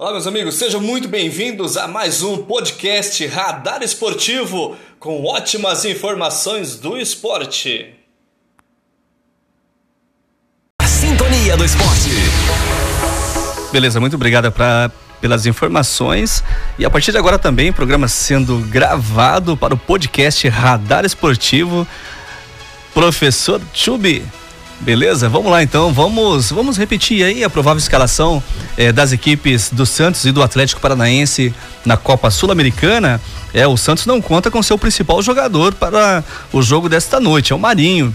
Olá, meus amigos, sejam muito bem-vindos a mais um podcast Radar Esportivo com ótimas informações do esporte. A sintonia do esporte. Beleza, muito obrigada pra, pelas informações. E a partir de agora também, o programa sendo gravado para o podcast Radar Esportivo. Professor Chubi, Beleza? Vamos lá então, vamos, vamos repetir aí a provável escalação eh, das equipes do Santos e do Atlético Paranaense na Copa Sul-Americana. É, o Santos não conta com seu principal jogador para o jogo desta noite, é o Marinho.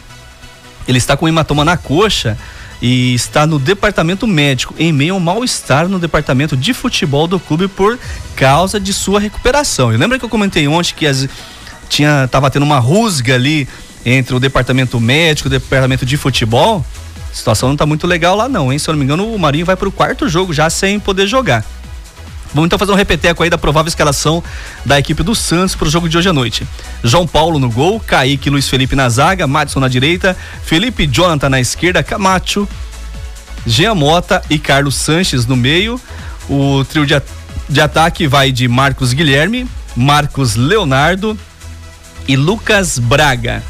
Ele está com hematoma na coxa e está no departamento médico, em meio ao mal-estar no departamento de futebol do clube por causa de sua recuperação. E lembra que eu comentei ontem que as, tinha tava tendo uma rusga ali entre o departamento médico, o departamento de futebol, a situação não está muito legal lá não, hein? Se eu não me engano, o Marinho vai para o quarto jogo já sem poder jogar. Vamos então fazer um repeteco aí da provável escalação da equipe do Santos para o jogo de hoje à noite. João Paulo no gol, Kaique Luiz Felipe na zaga, Madison na direita, Felipe Jonathan na esquerda, Camacho, Jean Mota e Carlos Sanches no meio. O trio de, de ataque vai de Marcos Guilherme, Marcos Leonardo e Lucas Braga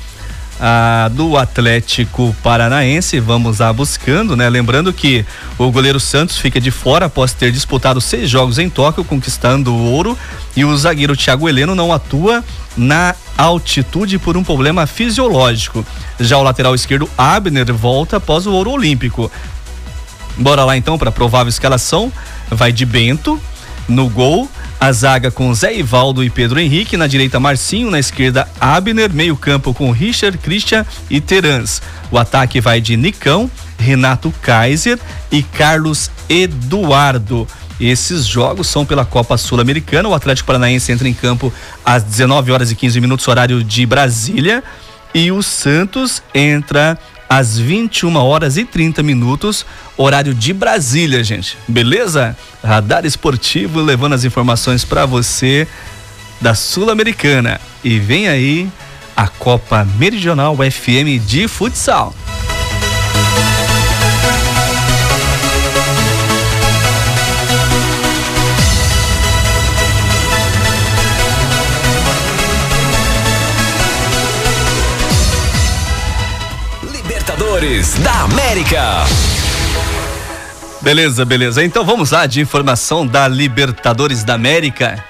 a, do Atlético Paranaense. Vamos lá buscando, né? Lembrando que o goleiro Santos fica de fora após ter disputado seis jogos em Tóquio, conquistando o ouro. E o zagueiro Thiago Heleno não atua na altitude por um problema fisiológico. Já o lateral esquerdo Abner volta após o ouro olímpico. Bora lá então para a provável escalação. Vai de Bento no gol. A zaga com Zé Ivaldo e Pedro Henrique, na direita Marcinho, na esquerda Abner, meio-campo com Richard, Christian e Terans. O ataque vai de Nicão, Renato Kaiser e Carlos Eduardo. Esses jogos são pela Copa Sul-Americana. O Atlético Paranaense entra em campo às 19 horas e 15 minutos, horário de Brasília. E o Santos entra às 21 horas e 30 minutos, horário de Brasília, gente. Beleza? Radar Esportivo levando as informações para você da Sul-Americana. E vem aí a Copa Meridional FM de futsal. Da América. Beleza, beleza. Então vamos lá de informação da Libertadores da América.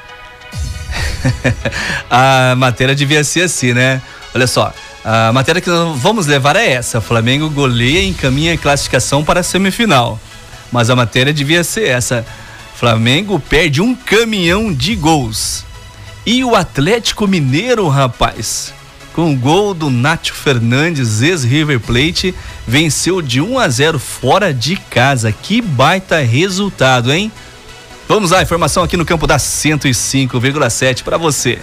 a matéria devia ser assim, né? Olha só, a matéria que nós vamos levar é essa: Flamengo goleia e encaminha classificação para a semifinal. Mas a matéria devia ser essa: Flamengo perde um caminhão de gols. E o Atlético Mineiro, rapaz, com o gol do Nacho Fernandes, ex-River Plate, venceu de 1 a 0 fora de casa. Que baita resultado, hein? Vamos lá, informação aqui no campo da 105,7 para você.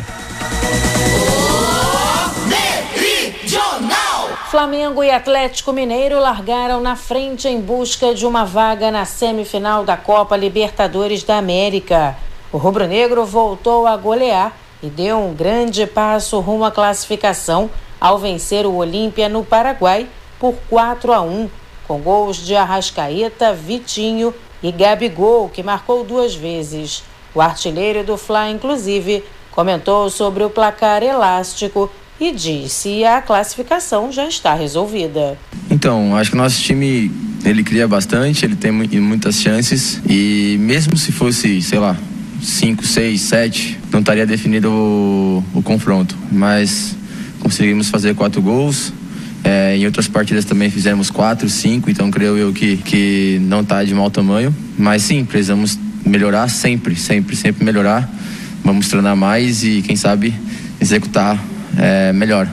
Flamengo e Atlético Mineiro largaram na frente em busca de uma vaga na semifinal da Copa Libertadores da América. O rubro-negro voltou a golear e deu um grande passo rumo à classificação ao vencer o Olímpia no Paraguai por 4 a 1, com gols de Arrascaeta, Vitinho e Gabigol, que marcou duas vezes. O artilheiro do Fla, inclusive, comentou sobre o placar elástico e disse que a classificação já está resolvida. Então, acho que nosso time ele cria bastante, ele tem muitas chances e mesmo se fosse, sei lá, 5, 6, 7, não estaria definido o, o confronto. Mas conseguimos fazer quatro gols. É, em outras partidas também fizemos quatro, cinco, então creio eu que, que não está de mau tamanho. Mas sim, precisamos melhorar sempre, sempre, sempre melhorar. Vamos treinar mais e, quem sabe, executar é, melhor.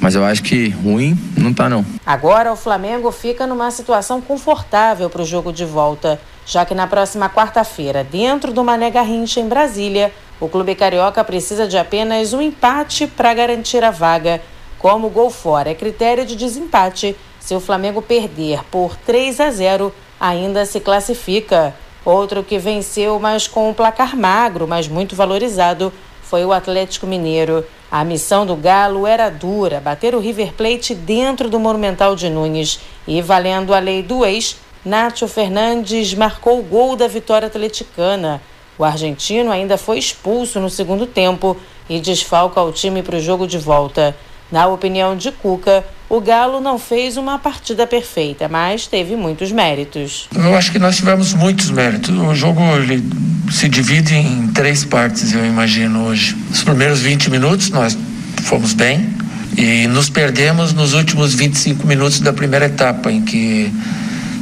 Mas eu acho que ruim não tá não. Agora o Flamengo fica numa situação confortável para o jogo de volta, já que na próxima quarta-feira, dentro do Mané Garrincha em Brasília, o clube carioca precisa de apenas um empate para garantir a vaga. Como gol fora é critério de desempate, se o Flamengo perder por 3 a 0, ainda se classifica. Outro que venceu, mas com um placar magro, mas muito valorizado, foi o Atlético Mineiro. A missão do Galo era dura, bater o River Plate dentro do Monumental de Nunes e, valendo a lei do ex, Nacho Fernandes marcou o gol da vitória atleticana. O argentino ainda foi expulso no segundo tempo e desfalca o time para o jogo de volta. Na opinião de Cuca, o Galo não fez uma partida perfeita, mas teve muitos méritos. Eu acho que nós tivemos muitos méritos. O jogo ele se divide em três partes, eu imagino hoje. Os primeiros 20 minutos nós fomos bem e nos perdemos nos últimos 25 minutos da primeira etapa, em que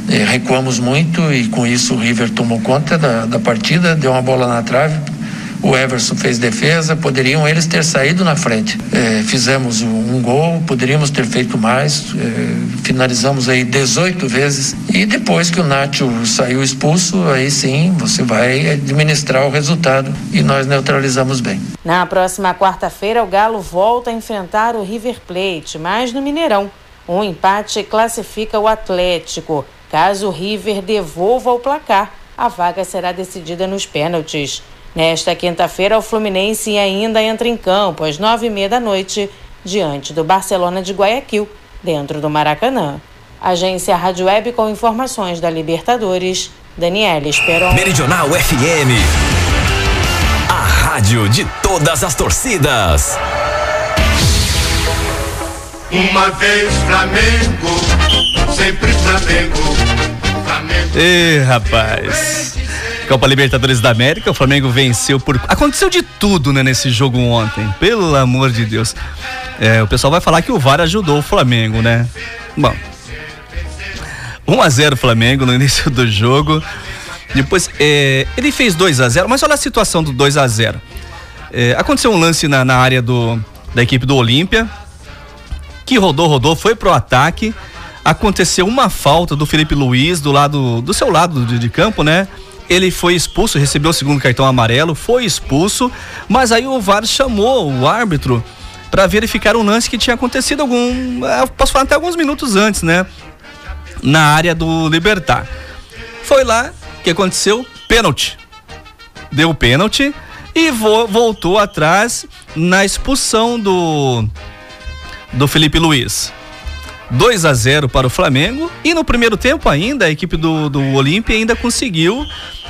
eh, recuamos muito e com isso o River tomou conta da, da partida, deu uma bola na trave, o Everson fez defesa, poderiam eles ter saído na frente. É, fizemos um, um, gol, poderíamos ter feito mais, é, finalizamos aí 18 vezes e depois que o Nacho saiu expulso, aí sim você vai administrar o resultado e nós neutralizamos bem. Na próxima quarta-feira, o Galo volta a enfrentar o River Plate, mas no Mineirão. Um empate classifica o Atlético. Caso o River devolva o placar, a vaga será decidida nos pênaltis. Nesta quinta-feira, o Fluminense ainda entra em campo às nove e meia da noite, diante do Barcelona de Guayaquil, dentro do Maracanã. Agência Rádio Web com informações da Libertadores, Daniela Esperon. Meridional FM. A rádio de todas as torcidas. Uma vez Flamengo, sempre Flamengo. Flamengo. Ê, rapaz. Copa Libertadores da América, o Flamengo venceu por. Aconteceu de tudo, né, nesse jogo ontem. Pelo amor de Deus. É, o pessoal vai falar que o VAR ajudou o Flamengo, né? Bom. 1 a 0 Flamengo no início do jogo. Depois, é, ele fez 2 a 0 mas olha a situação do 2 a 0 é, Aconteceu um lance na, na área do, da equipe do Olímpia, que rodou, rodou, foi pro ataque. Aconteceu uma falta do Felipe Luiz do lado do seu lado de, de campo, né? ele foi expulso, recebeu o segundo cartão amarelo, foi expulso, mas aí o VAR chamou o árbitro para verificar um lance que tinha acontecido algum, eh, posso falar até alguns minutos antes, né? Na área do Libertar. Foi lá que aconteceu pênalti. Deu pênalti e vo voltou atrás na expulsão do do Felipe Luiz. 2 a 0 para o Flamengo e no primeiro tempo ainda a equipe do, do Olímpia ainda conseguiu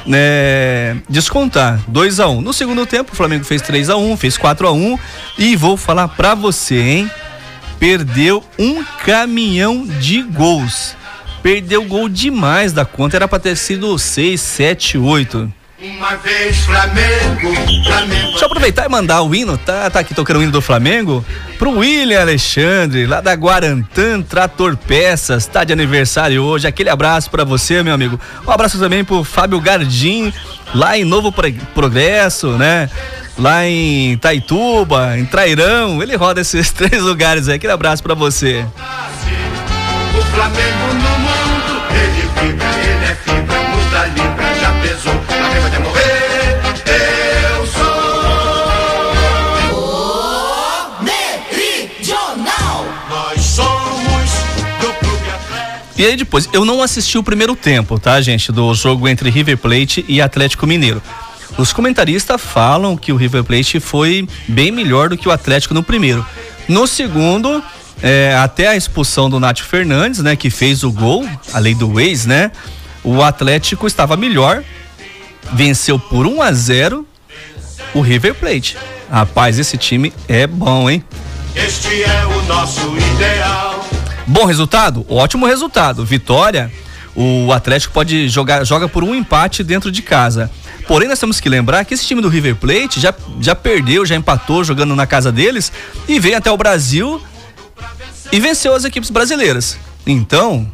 né, descontar 2 a 1 um. No segundo tempo, o Flamengo fez 3 a 1 um, fez 4 a 1 um, e vou falar pra você, hein? Perdeu um caminhão de gols. Perdeu gol demais da conta, era pra ter sido 6, 7, 8. Uma vez Flamengo, Flamengo. Deixa eu aproveitar e mandar o hino, tá, tá aqui tocando o hino do Flamengo, pro William Alexandre, lá da Guarantã Trator Peças, tá de aniversário hoje. Aquele abraço para você, meu amigo. Um abraço também pro Fábio Gardim, lá em Novo Progresso, né? Lá em Taituba, em Trairão, ele roda esses três lugares aí. Aquele abraço para você. O Flamengo no mundo, ele fica, E aí depois, eu não assisti o primeiro tempo, tá, gente, do jogo entre River Plate e Atlético Mineiro. Os comentaristas falam que o River Plate foi bem melhor do que o Atlético no primeiro. No segundo, é, até a expulsão do Nath Fernandes, né, que fez o gol, a lei do ex, né? O Atlético estava melhor, venceu por 1 a 0 o River Plate. Rapaz, esse time é bom, hein? Este é o nosso ideal. Bom resultado? Ótimo resultado. Vitória, o Atlético pode jogar joga por um empate dentro de casa. Porém, nós temos que lembrar que esse time do River Plate já, já perdeu, já empatou jogando na casa deles e veio até o Brasil e venceu as equipes brasileiras. Então,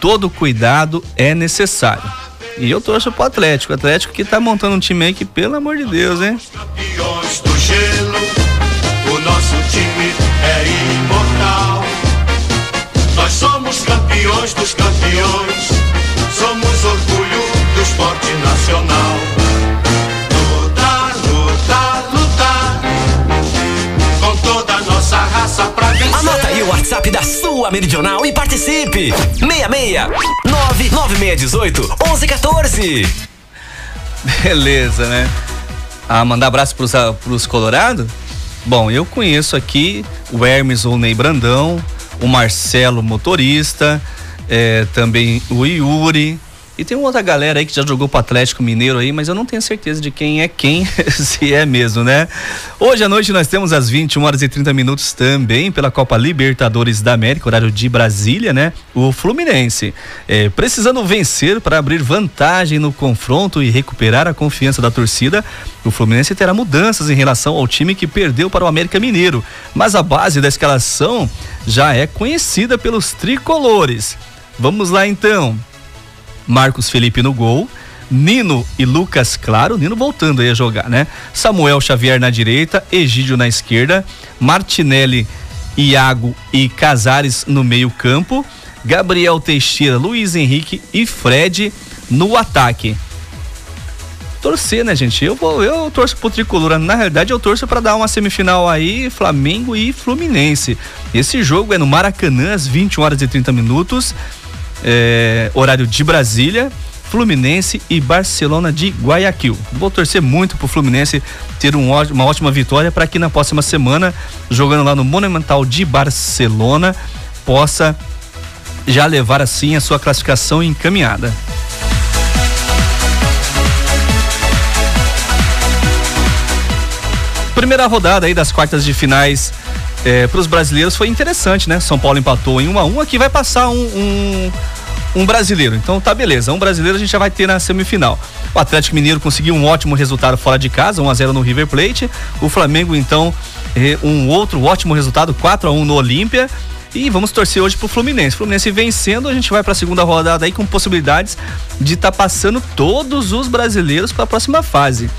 todo cuidado é necessário. E eu torço pro Atlético. O Atlético que tá montando um time aí que, pelo amor de Deus, hein? Campeões do gelo, o nosso time é campeões dos campeões, somos orgulho do esporte nacional. Lutar, lutar, lutar, com toda a nossa raça pra vencer. Anota aí o WhatsApp da sua Meridional e participe. 66 99618 1114. Beleza, né? Ah, mandar abraço pros, ah, pros Colorado? Bom, eu conheço aqui o Hermes ou Ney Brandão, o Marcelo motorista, é, também o Yuri, e tem outra galera aí que já jogou pro Atlético Mineiro aí, mas eu não tenho certeza de quem é quem, se é mesmo, né? Hoje à noite nós temos às 21 horas e 30 minutos também pela Copa Libertadores da América, horário de Brasília, né? O Fluminense. É, precisando vencer para abrir vantagem no confronto e recuperar a confiança da torcida, o Fluminense terá mudanças em relação ao time que perdeu para o América Mineiro. Mas a base da escalação já é conhecida pelos tricolores. Vamos lá então. Marcos Felipe no gol. Nino e Lucas Claro, Nino voltando aí a jogar, né? Samuel Xavier na direita, Egídio na esquerda, Martinelli, Iago e Casares no meio-campo, Gabriel Teixeira, Luiz Henrique e Fred no ataque. Torcer, né, gente? Eu vou, eu torço pro tricolor. Na realidade, eu torço para dar uma semifinal aí, Flamengo e Fluminense. Esse jogo é no Maracanã, às 20 horas e 30 minutos é, horário de Brasília, Fluminense e Barcelona de Guayaquil. Vou torcer muito pro Fluminense ter um, uma ótima vitória para que na próxima semana, jogando lá no Monumental de Barcelona, possa já levar assim a sua classificação encaminhada. Primeira rodada aí das quartas de finais é, para os brasileiros foi interessante, né? São Paulo empatou em 1 a 1 aqui vai passar um, um, um, brasileiro. Então tá beleza, um brasileiro a gente já vai ter na semifinal. O Atlético Mineiro conseguiu um ótimo resultado fora de casa, 1 a 0 no River Plate. O Flamengo então é, um outro ótimo resultado, 4 a 1 no Olímpia. E vamos torcer hoje pro Fluminense. Fluminense vencendo, a gente vai para a segunda rodada aí com possibilidades de estar tá passando todos os brasileiros para a próxima fase.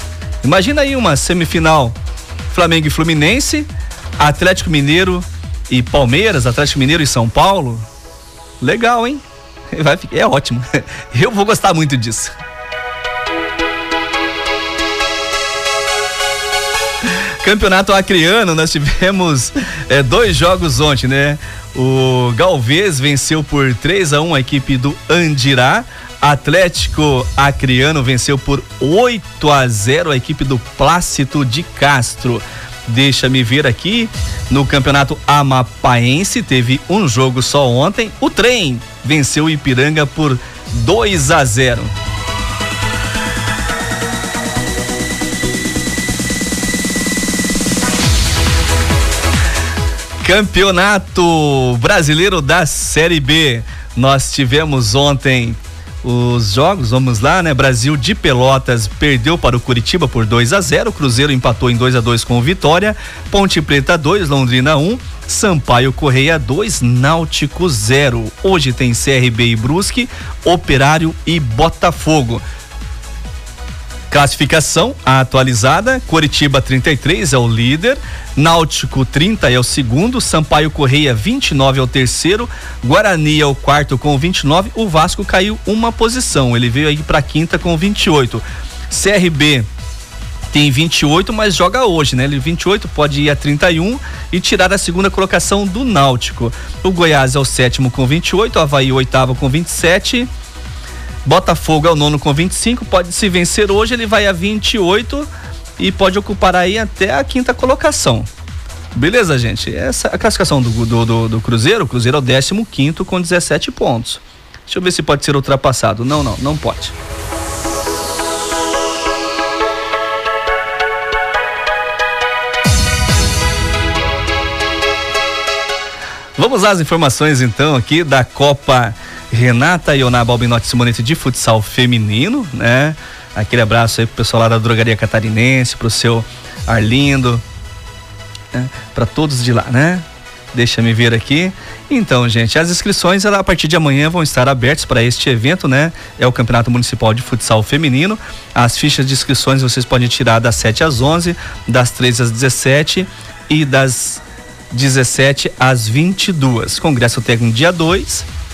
Imagina aí uma semifinal Flamengo e Fluminense, Atlético Mineiro e Palmeiras, Atlético Mineiro e São Paulo. Legal, hein? Vai, é ótimo. Eu vou gostar muito disso. Campeonato Acreano, nós tivemos é, dois jogos ontem, né? O Galvez venceu por 3 a 1 a equipe do Andirá. Atlético Acreano venceu por 8 a 0 a equipe do Plácido de Castro. Deixa-me ver aqui. No campeonato amapaense, teve um jogo só ontem. O trem venceu o Ipiranga por 2 a 0. Campeonato Brasileiro da Série B. Nós tivemos ontem os jogos, vamos lá, né? Brasil de Pelotas perdeu para o Curitiba por 2 a 0, Cruzeiro empatou em 2 a 2 com o Vitória, Ponte Preta 2, Londrina 1, Sampaio Correia 2, Náutico 0. Hoje tem CRB e Brusque, Operário e Botafogo. Classificação atualizada: Coritiba 33 é o líder, Náutico 30 é o segundo, Sampaio Correia 29 é o terceiro, Guarani é o quarto com 29. O Vasco caiu uma posição, ele veio aí para quinta com 28. CRB tem 28, mas joga hoje, né? Ele 28 pode ir a 31 e tirar a segunda colocação do Náutico. O Goiás é o sétimo com 28, o Havaí oitavo com 27. Botafogo é o nono com 25, pode se vencer hoje, ele vai a 28 e pode ocupar aí até a quinta colocação. Beleza, gente? Essa é a classificação do, do, do, do Cruzeiro. O Cruzeiro é o 15 com 17 pontos. Deixa eu ver se pode ser ultrapassado. Não, não, não pode. Vamos às informações então aqui da Copa Renata Ioná Balbinotti Simonetti de futsal feminino, né? Aquele abraço aí pro pessoal lá da Drogaria Catarinense, pro seu Arlindo, né? para todos de lá, né? Deixa me ver aqui. Então, gente, as inscrições a partir de amanhã vão estar abertas para este evento, né? É o Campeonato Municipal de Futsal Feminino. As fichas de inscrições vocês podem tirar das 7 às 11, das 3 às 17 e das 17 às 22. Congresso técnico dia 2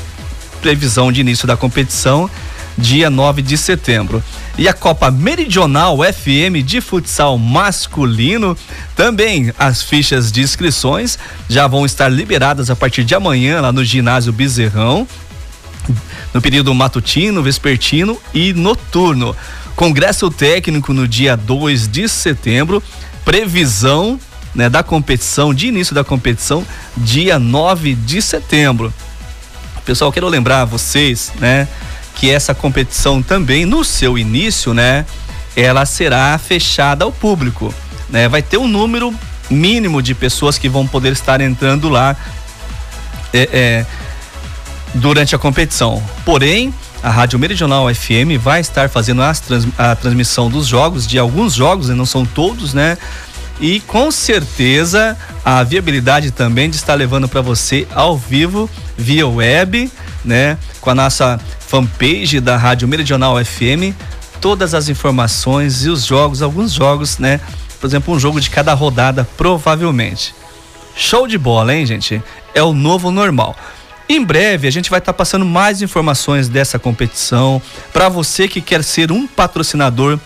previsão de início da competição dia 9 de setembro. E a Copa Meridional FM de futsal masculino, também as fichas de inscrições já vão estar liberadas a partir de amanhã lá no ginásio Bezerrão, no período matutino, vespertino e noturno. Congresso técnico no dia 2 de setembro, previsão né, da competição, de início da competição, dia 9 de setembro. Pessoal, quero lembrar a vocês, né, que essa competição também no seu início, né, ela será fechada ao público, né? Vai ter um número mínimo de pessoas que vão poder estar entrando lá é, é, durante a competição. Porém, a Rádio Meridional FM vai estar fazendo trans, a transmissão dos jogos, de alguns jogos, e não são todos, né? E com certeza a viabilidade também de estar levando para você ao vivo via web, né? Com a nossa fanpage da Rádio Meridional FM, todas as informações e os jogos, alguns jogos, né? Por exemplo, um jogo de cada rodada, provavelmente. Show de bola, hein, gente? É o novo normal. Em breve a gente vai estar tá passando mais informações dessa competição. Para você que quer ser um patrocinador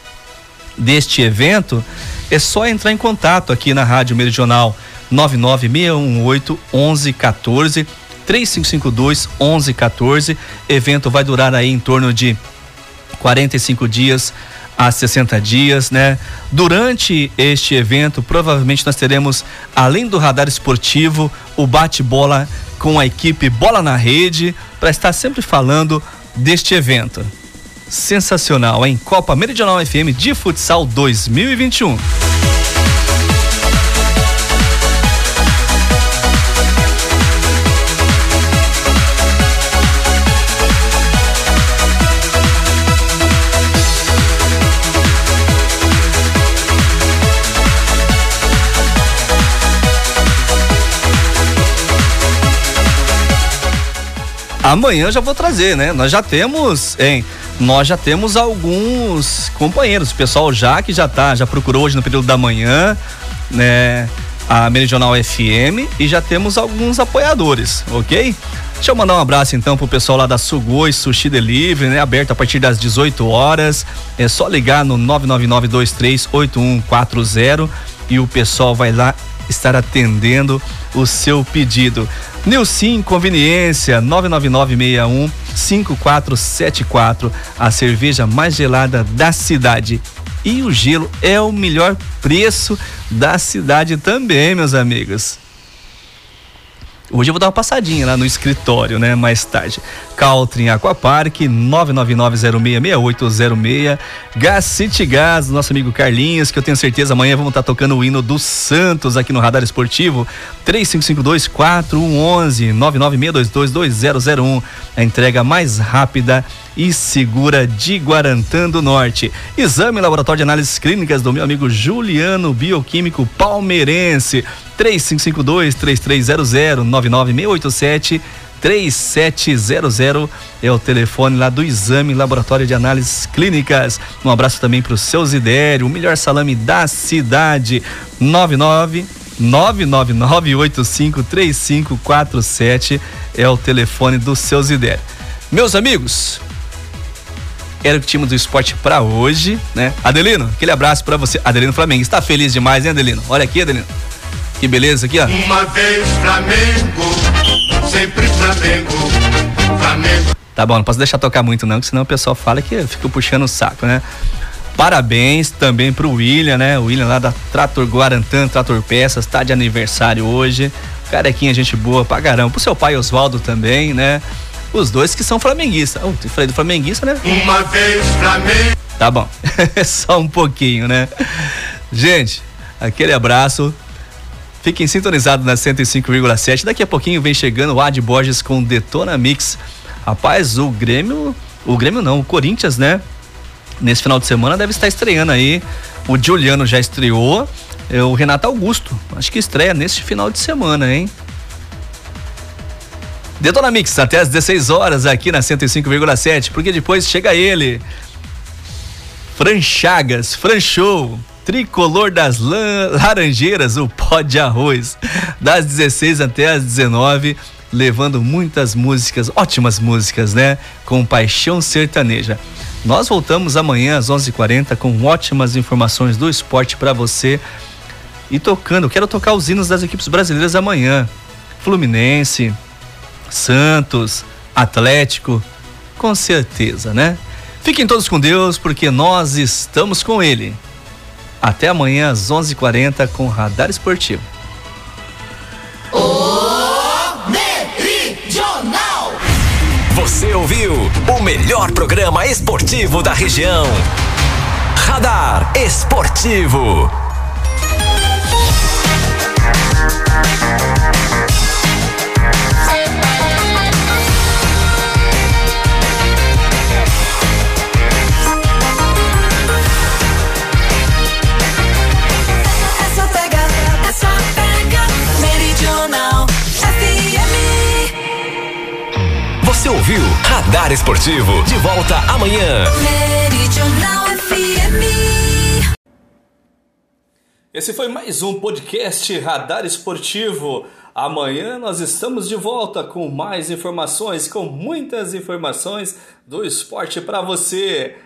deste evento, é só entrar em contato aqui na Rádio Meridional 99618 1114 3552 1114. Evento vai durar aí em torno de 45 dias a 60 dias, né? Durante este evento, provavelmente nós teremos, além do radar esportivo, o bate-bola com a equipe Bola na Rede, para estar sempre falando deste evento. Sensacional, em Copa Meridional FM de Futsal 2021. Amanhã já vou trazer, né? Nós já temos, hein? Nós já temos alguns companheiros, o pessoal já que já tá, já procurou hoje no período da manhã, né? A Meridional FM e já temos alguns apoiadores, ok? Deixa eu mandar um abraço então pro pessoal lá da Sugoi Sushi Delivery, né? Aberto a partir das 18 horas. É só ligar no 999238140 e o pessoal vai lá estar atendendo o seu pedido. Nilcim Conveniência 99961 5474, a cerveja mais gelada da cidade. E o gelo é o melhor preço da cidade também, meus amigos. Hoje eu vou dar uma passadinha lá no escritório, né? Mais tarde. Caltrin Aquapark, 999066806. Gas City Gas, nosso amigo Carlinhos, que eu tenho certeza amanhã vamos estar tá tocando o hino do Santos aqui no Radar Esportivo. 3552-4111, 996222001. A entrega mais rápida segura de Guarantã do Norte. Exame Laboratório de Análises Clínicas do meu amigo Juliano, bioquímico palmeirense. 3552-3300 99687 3700 é o telefone lá do Exame Laboratório de Análises Clínicas. Um abraço também para o seu Zidério, o melhor salame da cidade. 99 999853547 é o telefone do seu Zidério. Meus amigos, era o que tínhamos do esporte para hoje, né? Adelino, aquele abraço para você. Adelino Flamengo, está feliz demais, hein, Adelino? Olha aqui, Adelino. Que beleza aqui, ó. Uma vez Flamengo, sempre Flamengo, Flamengo. Tá bom, não posso deixar tocar muito não, que senão o pessoal fala que eu fico puxando o saco, né? Parabéns também pro William, né? O William lá da Trator Guarantã, Trator Peças, tá de aniversário hoje. Carequinha, gente boa pra caramba. Pro seu pai Oswaldo também, né? Os dois que são flamenguistas. Oh, falei do flamenguista, né? Uma vez Flamengo. Tá bom. Só um pouquinho, né? Gente, aquele abraço. Fiquem sintonizados na 105,7. Daqui a pouquinho vem chegando o Ad Borges com Detona Mix. Rapaz, o Grêmio. O Grêmio não, o Corinthians, né? Nesse final de semana deve estar estreando aí. O Juliano já estreou. É o Renato Augusto. Acho que estreia neste final de semana, hein? Detona Mix até às 16 horas aqui na 105,7, porque depois chega ele. Fran Chagas, Fran Show, Tricolor das Laranjeiras, o pó de arroz, das 16 até às 19, levando muitas músicas, ótimas músicas, né? Com paixão sertaneja. Nós voltamos amanhã às 11:40 com ótimas informações do esporte para você e tocando. Quero tocar os hinos das equipes brasileiras amanhã. Fluminense, Santos, Atlético, com certeza, né? Fiquem todos com Deus, porque nós estamos com Ele. Até amanhã às 11:40 com Radar Esportivo. O Meridional. ouviu o melhor programa esportivo da região. Radar Esportivo. Esportivo. De volta amanhã. Meridional FM. Esse foi mais um podcast Radar Esportivo. Amanhã nós estamos de volta com mais informações, com muitas informações do esporte para você.